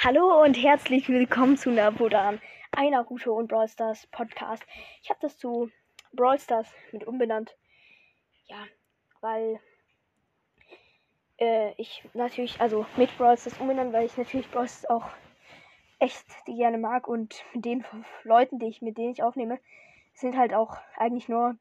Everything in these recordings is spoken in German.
Hallo und herzlich willkommen zu Napodan, einer Naruto und Brawl Stars Podcast. Ich habe das zu Brawl Stars mit umbenannt. Ja, weil äh, ich natürlich, also mit Brawl Stars umbenannt, weil ich natürlich Brawl Stars auch echt gerne mag und mit den Leuten, die ich, mit denen ich aufnehme, sind halt auch eigentlich nur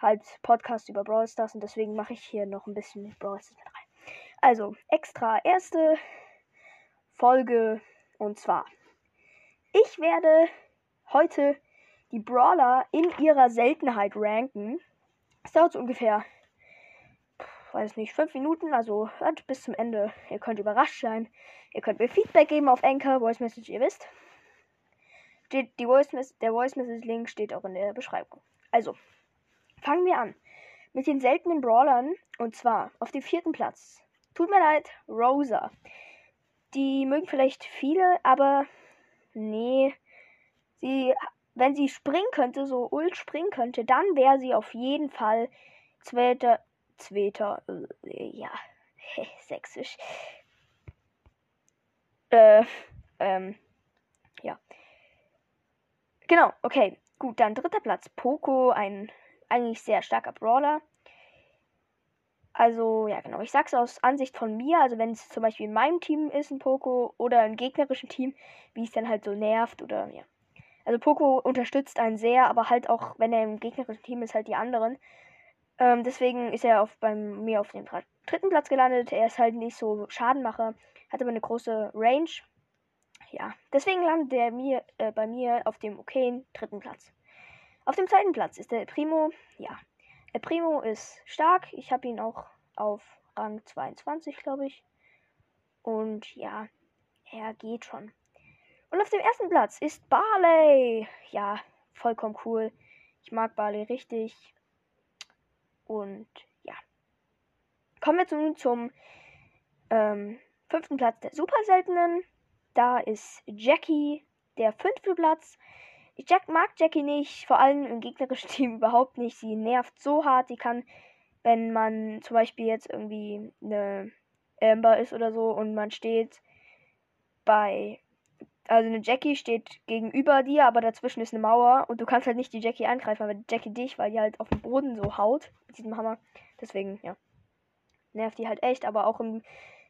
halt Podcasts über Brawl Stars und deswegen mache ich hier noch ein bisschen mit Brawl Stars mit rein. Also, extra erste Folge und zwar, ich werde heute die Brawler in ihrer Seltenheit ranken. Es dauert so ungefähr, weiß nicht, fünf Minuten, also bis zum Ende. Ihr könnt überrascht sein. Ihr könnt mir Feedback geben auf Anchor, Voice Message, ihr wisst. Steht die Voice der Voice Message Link steht auch in der Beschreibung. Also, fangen wir an mit den seltenen Brawlern und zwar auf dem vierten Platz. Tut mir leid, Rosa. Die mögen vielleicht viele, aber nee. Sie, wenn sie springen könnte, so Ult springen könnte, dann wäre sie auf jeden Fall zweiter, zweiter, äh, ja, sächsisch. Äh, ähm, ja. Genau, okay. Gut, dann dritter Platz. Poco, ein eigentlich sehr starker Brawler. Also, ja, genau. Ich sag's aus Ansicht von mir. Also, wenn es zum Beispiel in meinem Team ist, ein Poco, oder im gegnerischen Team, wie es dann halt so nervt, oder ja. Also, Poco unterstützt einen sehr, aber halt auch, wenn er im gegnerischen Team ist, halt die anderen. Ähm, deswegen ist er auf, bei mir auf dem dritten Platz gelandet. Er ist halt nicht so Schadenmacher, hat aber eine große Range. Ja, deswegen landet er mir, äh, bei mir auf dem okayen dritten Platz. Auf dem zweiten Platz ist der Primo, ja, Primo ist stark. Ich habe ihn auch auf Rang 22, glaube ich. Und ja, er geht schon. Und auf dem ersten Platz ist Barley. Ja, vollkommen cool. Ich mag Barley richtig. Und ja. Kommen wir nun zum ähm, fünften Platz der super seltenen. Da ist Jackie der fünfte Platz. Ich Jack mag Jackie nicht, vor allem im gegnerischen Team überhaupt nicht. Sie nervt so hart, die kann, wenn man zum Beispiel jetzt irgendwie eine Amber ist oder so und man steht bei, also eine Jackie steht gegenüber dir, aber dazwischen ist eine Mauer und du kannst halt nicht die Jackie angreifen, aber Jackie dich, weil die halt auf dem Boden so haut mit diesem Hammer. Deswegen, ja, nervt die halt echt, aber auch im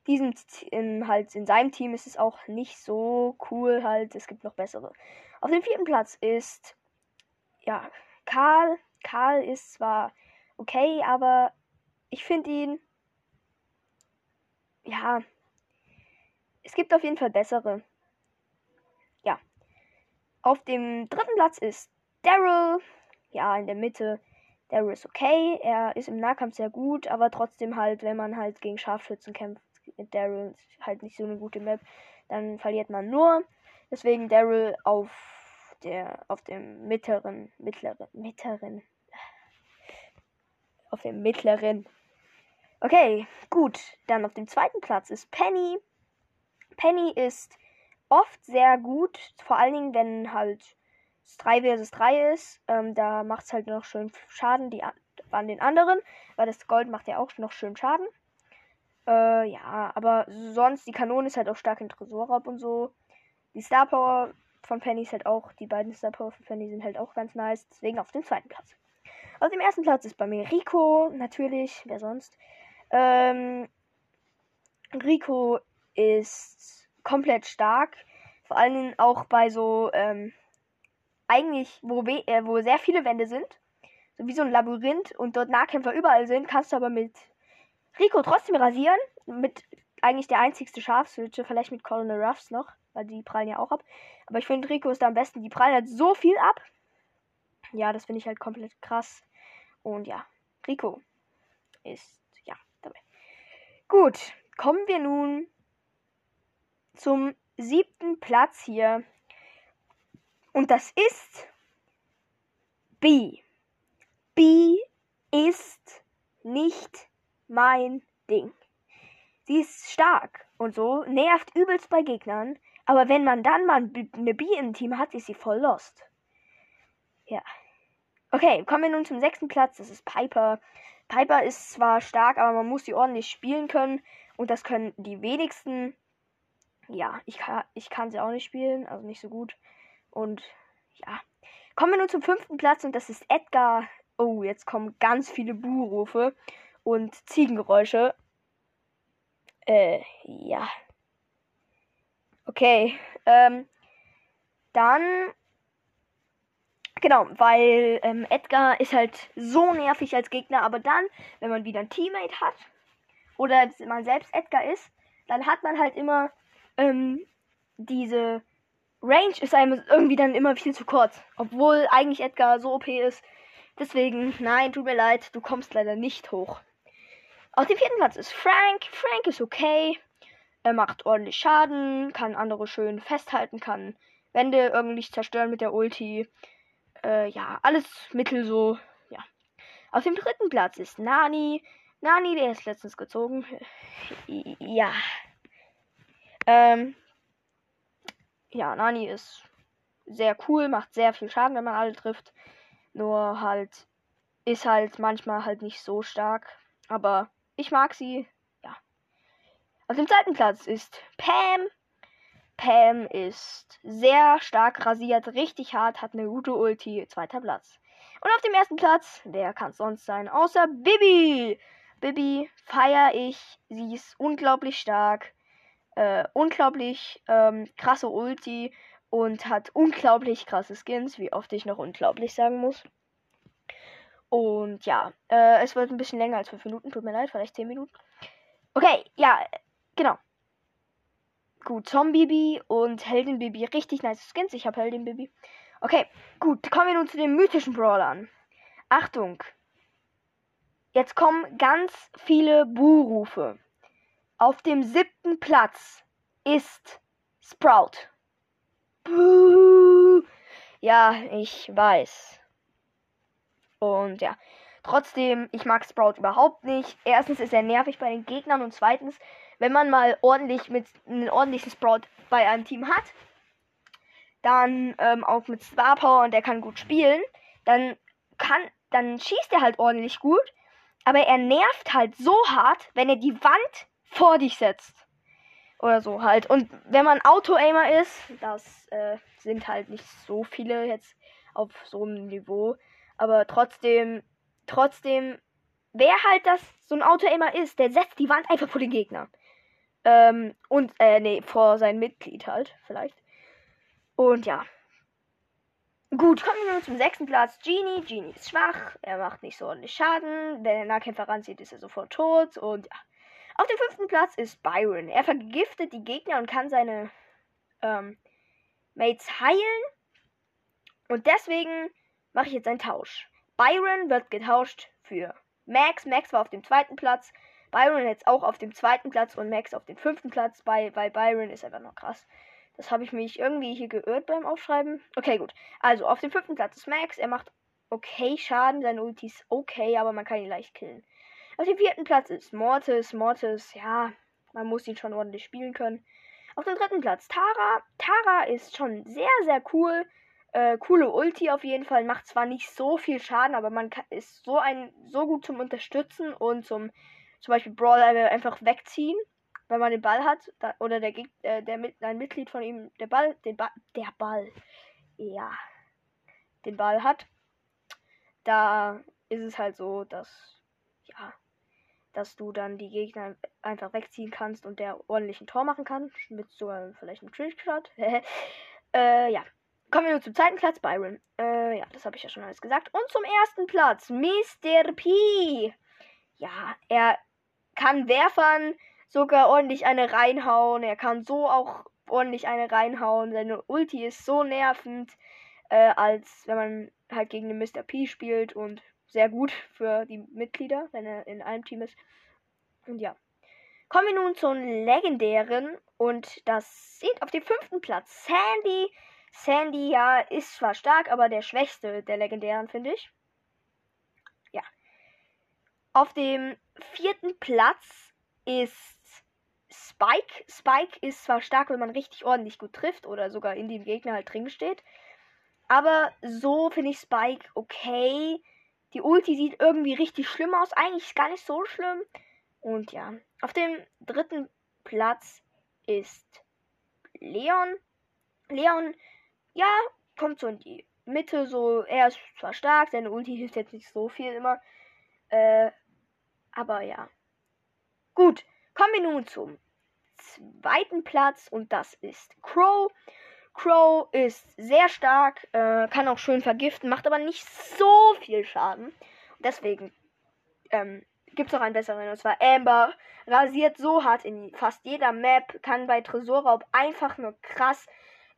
diesem in, halt in seinem Team ist es auch nicht so cool halt. Es gibt noch bessere. Auf dem vierten Platz ist ja Karl. Karl ist zwar okay, aber ich finde ihn ja es gibt auf jeden Fall bessere. Ja. Auf dem dritten Platz ist Daryl. Ja, in der Mitte. Daryl ist okay. Er ist im Nahkampf sehr gut, aber trotzdem halt, wenn man halt gegen Scharfschützen kämpft, Daryl halt nicht so eine gute Map, dann verliert man nur. Deswegen Daryl auf der auf dem mittleren mittleren mittleren auf dem mittleren. Okay, gut. Dann auf dem zweiten Platz ist Penny. Penny ist oft sehr gut, vor allen Dingen wenn halt 3 vs 3 ist. Ähm, da macht es halt noch schön Schaden die, an den anderen, weil das Gold macht ja auch noch schön Schaden. Äh, ja, aber sonst, die Kanone ist halt auch stark in Tresorraub und so. Die Star Power von Penny ist halt auch, die beiden Star Power von Penny sind halt auch ganz nice. Deswegen auf dem zweiten Platz. Auf dem ersten Platz ist bei mir Rico, natürlich, wer sonst. Ähm, Rico ist komplett stark. Vor allen Dingen auch bei so, ähm, eigentlich, wo, äh, wo sehr viele Wände sind. So wie so ein Labyrinth und dort Nahkämpfer überall sind, kannst du aber mit Rico trotzdem rasieren. Mit eigentlich der einzigste Schafswitche, vielleicht mit Colonel Ruffs noch, weil die prallen ja auch ab. Aber ich finde Rico ist da am besten. Die prallen halt so viel ab. Ja, das finde ich halt komplett krass. Und ja, Rico ist ja dabei. Gut, kommen wir nun zum siebten Platz hier. Und das ist B. B ist nicht mein Ding. Sie ist stark und so, nervt übelst bei Gegnern, aber wenn man dann mal eine B im Team hat, ist sie voll lost. Ja. Okay, kommen wir nun zum sechsten Platz. Das ist Piper. Piper ist zwar stark, aber man muss sie ordentlich spielen können. Und das können die wenigsten. ja, ich kann, ich kann sie auch nicht spielen, also nicht so gut. Und ja. Kommen wir nun zum fünften Platz und das ist Edgar. Oh, jetzt kommen ganz viele Buhrufe und Ziegengeräusche. Äh, ja. Okay. Ähm, dann. Genau, weil ähm, Edgar ist halt so nervig als Gegner, aber dann, wenn man wieder ein Teammate hat oder man selbst Edgar ist, dann hat man halt immer ähm, diese Range ist einem irgendwie dann immer viel zu kurz. Obwohl eigentlich Edgar so OP ist. Deswegen, nein, tut mir leid, du kommst leider nicht hoch. Auf dem vierten Platz ist Frank. Frank ist okay. Er macht ordentlich Schaden, kann andere schön festhalten, kann Wände irgendwie zerstören mit der Ulti. Äh, ja, alles mittel so. Ja. Auf dem dritten Platz ist Nani. Nani, der ist letztens gezogen. Ja. Ähm, ja, Nani ist sehr cool, macht sehr viel Schaden, wenn man alle trifft. Nur halt ist halt manchmal halt nicht so stark. Aber ich mag sie. Ja. Auf dem zweiten Platz ist Pam. Pam ist sehr stark rasiert, richtig hart, hat eine gute Ulti. Zweiter Platz. Und auf dem ersten Platz, wer kann es sonst sein, außer Bibi. Bibi feiere ich. Sie ist unglaublich stark äh, unglaublich ähm, krasse Ulti und hat unglaublich krasse Skins, wie oft ich noch unglaublich sagen muss. Und ja, äh, es wird ein bisschen länger als 5 Minuten, tut mir leid, vielleicht 10 Minuten. Okay, ja, genau. Gut, Zombie und Heldin Bibi, richtig nice Skins. Ich habe Heldin Bibi. Okay, gut, kommen wir nun zu den mythischen Brawlern. Achtung. Jetzt kommen ganz viele Buhrufe. Auf dem siebten Platz ist Sprout. Buh. Ja, ich weiß. Und ja, trotzdem, ich mag Sprout überhaupt nicht. Erstens ist er nervig bei den Gegnern und zweitens, wenn man mal ordentlich mit einem ordentlichen Sprout bei einem Team hat, dann ähm, auch mit Star Power und der kann gut spielen, dann kann, dann schießt er halt ordentlich gut, aber er nervt halt so hart, wenn er die Wand vor dich setzt. Oder so halt. Und wenn man Auto-Aimer ist, das äh, sind halt nicht so viele jetzt auf so einem Niveau. Aber trotzdem, trotzdem, wer halt das so ein Auto-Aimer ist, der setzt die Wand einfach vor den Gegner. Ähm, und, äh, nee, vor sein Mitglied halt, vielleicht. Und ja. Gut, kommen wir nun zum sechsten Platz. Genie. Genie ist schwach. Er macht nicht so ordentlich Schaden. Wenn er Nahkämpfer ranzieht, ist er sofort tot. Und ja. Auf dem fünften Platz ist Byron. Er vergiftet die Gegner und kann seine ähm, Mates heilen. Und deswegen mache ich jetzt einen Tausch. Byron wird getauscht für Max. Max war auf dem zweiten Platz. Byron jetzt auch auf dem zweiten Platz und Max auf dem fünften Platz. Bei, bei Byron ist einfach noch krass. Das habe ich mich irgendwie hier geirrt beim Aufschreiben. Okay, gut. Also auf dem fünften Platz ist Max. Er macht okay Schaden. Seine Ulti ist okay, aber man kann ihn leicht killen. Auf dem vierten Platz ist Mortis. Mortis, ja, man muss ihn schon ordentlich spielen können. Auf dem dritten Platz Tara. Tara ist schon sehr, sehr cool. Äh, coole Ulti auf jeden Fall. Macht zwar nicht so viel Schaden, aber man kann, ist so ein so gut zum Unterstützen und zum zum Beispiel Brawler einfach wegziehen, wenn man den Ball hat da, oder der äh, der mit ein Mitglied von ihm der Ball den Ball der Ball ja den Ball hat. Da ist es halt so, dass ja dass du dann die Gegner einfach wegziehen kannst und der ordentlich ein Tor machen kann. Mit so vielleicht einem Trickshot. äh, ja. Kommen wir nur zum zweiten Platz, Byron. Äh, ja, das habe ich ja schon alles gesagt. Und zum ersten Platz, Mr. P. Ja, er kann Werfern sogar ordentlich eine reinhauen. Er kann so auch ordentlich eine reinhauen. Seine Ulti ist so nervend, äh, als wenn man halt gegen den Mr. P spielt und sehr gut für die Mitglieder, wenn er in einem Team ist. Und ja. Kommen wir nun zum legendären und das sieht auf dem fünften Platz Sandy. Sandy ja ist zwar stark, aber der schwächste der legendären, finde ich. Ja. Auf dem vierten Platz ist Spike. Spike ist zwar stark, wenn man richtig ordentlich gut trifft oder sogar in dem Gegner halt drin steht. Aber so finde ich Spike okay. Die Ulti sieht irgendwie richtig schlimm aus. Eigentlich ist gar nicht so schlimm. Und ja, auf dem dritten Platz ist Leon. Leon, ja, kommt so in die Mitte, so, er ist zwar stark, seine Ulti hilft jetzt nicht so viel immer. Äh, aber ja. Gut, kommen wir nun zum zweiten Platz und das ist Crow. Crow ist sehr stark, äh, kann auch schön vergiften, macht aber nicht so viel Schaden. Deswegen ähm, gibt es noch einen besseren, und zwar Amber. Rasiert so hart in fast jeder Map, kann bei Tresorraub einfach nur krass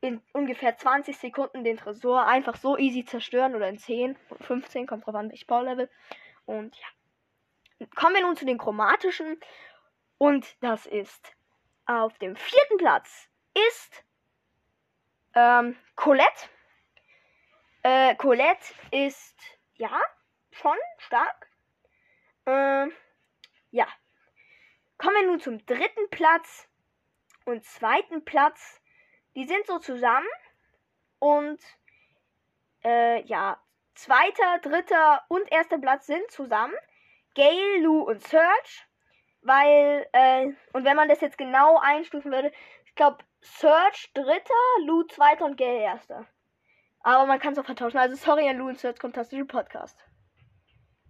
in ungefähr 20 Sekunden den Tresor einfach so easy zerstören oder in 10 oder 15, kommt drauf an, welches Baulevel. Und ja. Kommen wir nun zu den chromatischen. Und das ist auf dem vierten Platz ist ähm, Colette. Äh, Colette ist ja schon stark. Ähm, ja. Kommen wir nun zum dritten Platz und zweiten Platz. Die sind so zusammen. Und äh, ja, zweiter, dritter und erster Platz sind zusammen. Gale, Lou und Serge. Weil, äh, und wenn man das jetzt genau einstufen würde, ich glaube, Serge dritter, Lou zweiter und Gale erster. Aber man kann es auch vertauschen. Also sorry an Lou und Serge, fantastische Podcast.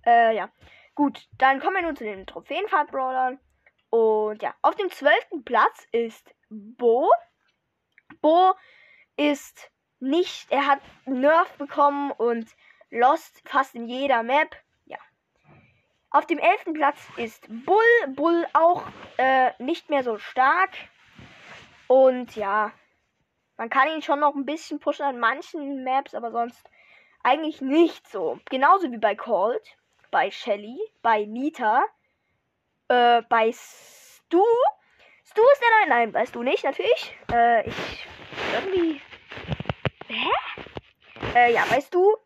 Äh, ja. Gut, dann kommen wir nun zu den Trophäenfahrt-Brawlern. Und ja, auf dem zwölften Platz ist Bo. Bo ist nicht, er hat Nerf bekommen und Lost fast in jeder Map. Ja. Auf dem elften Platz ist Bull. Bull auch äh, nicht mehr so stark. Und ja, man kann ihn schon noch ein bisschen pushen an manchen Maps, aber sonst eigentlich nicht so. Genauso wie bei Cold bei Shelly, bei Nita, äh, bei Stu. Stu ist der Nein, nein, weißt du nicht, natürlich. Äh, ich irgendwie. Hä? Äh, ja, weißt du.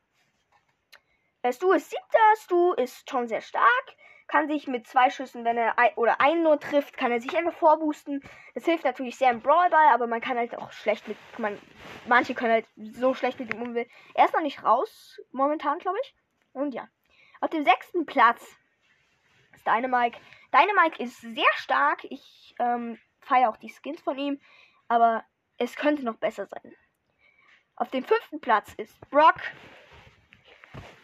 Äh, Stu ist siebter, Stu ist schon sehr stark. Kann sich mit zwei Schüssen, wenn er ein, oder einen nur trifft, kann er sich einfach vorboosten. Das hilft natürlich sehr im Brawlball, aber man kann halt auch schlecht mit. Man, manche können halt so schlecht mit dem umgehen. Er ist noch nicht raus, momentan, glaube ich. Und ja. Auf dem sechsten Platz ist Dynamike. Dynamike ist sehr stark. Ich ähm, feiere auch die Skins von ihm. Aber es könnte noch besser sein. Auf dem fünften Platz ist Brock.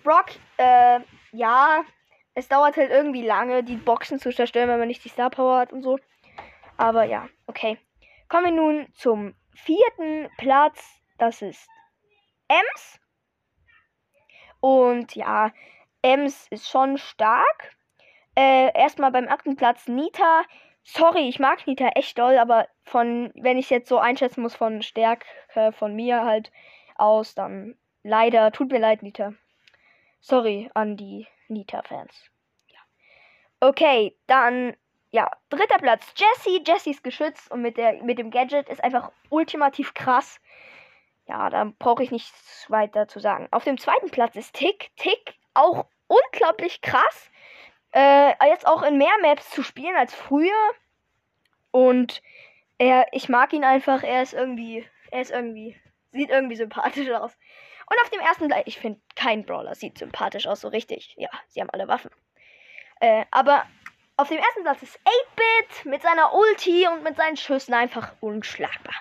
Brock, äh, ja, es dauert halt irgendwie lange, die Boxen zu zerstören, wenn man nicht die Star Power hat und so. Aber ja, okay. Kommen wir nun zum vierten Platz. Das ist Ems. Und ja, Ems ist schon stark. Äh, erstmal beim achten Platz Nita. Sorry, ich mag Nita echt doll, aber von, wenn ich jetzt so einschätzen muss von Stärke von mir halt aus, dann leider, tut mir leid, Nita. Sorry an die Nita-Fans. Ja. Okay, dann, ja, dritter Platz, Jessie. Jessies geschützt und mit, der, mit dem Gadget ist einfach ultimativ krass. Ja, da brauche ich nichts weiter zu sagen. Auf dem zweiten Platz ist Tick. Tick auch unglaublich krass. Äh, jetzt auch in mehr Maps zu spielen als früher. Und er, ich mag ihn einfach. Er ist irgendwie, er ist irgendwie, sieht irgendwie sympathisch aus. Und auf dem ersten ich finde, kein Brawler sieht sympathisch aus, so richtig. Ja, sie haben alle Waffen. Äh, aber auf dem ersten Platz ist 8-Bit mit seiner Ulti und mit seinen Schüssen einfach unschlagbar.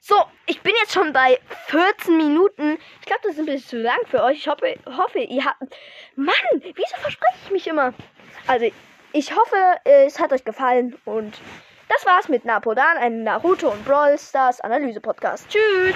So, ich bin jetzt schon bei 14 Minuten. Ich glaube, das ist ein bisschen zu lang für euch. Ich hoffe, hoffe ihr habt. Mann, wieso verspreche ich mich immer? Also, ich hoffe, es hat euch gefallen. Und das war's mit Napodan, einem Naruto und Brawl Stars Analyse Podcast. Tschüss!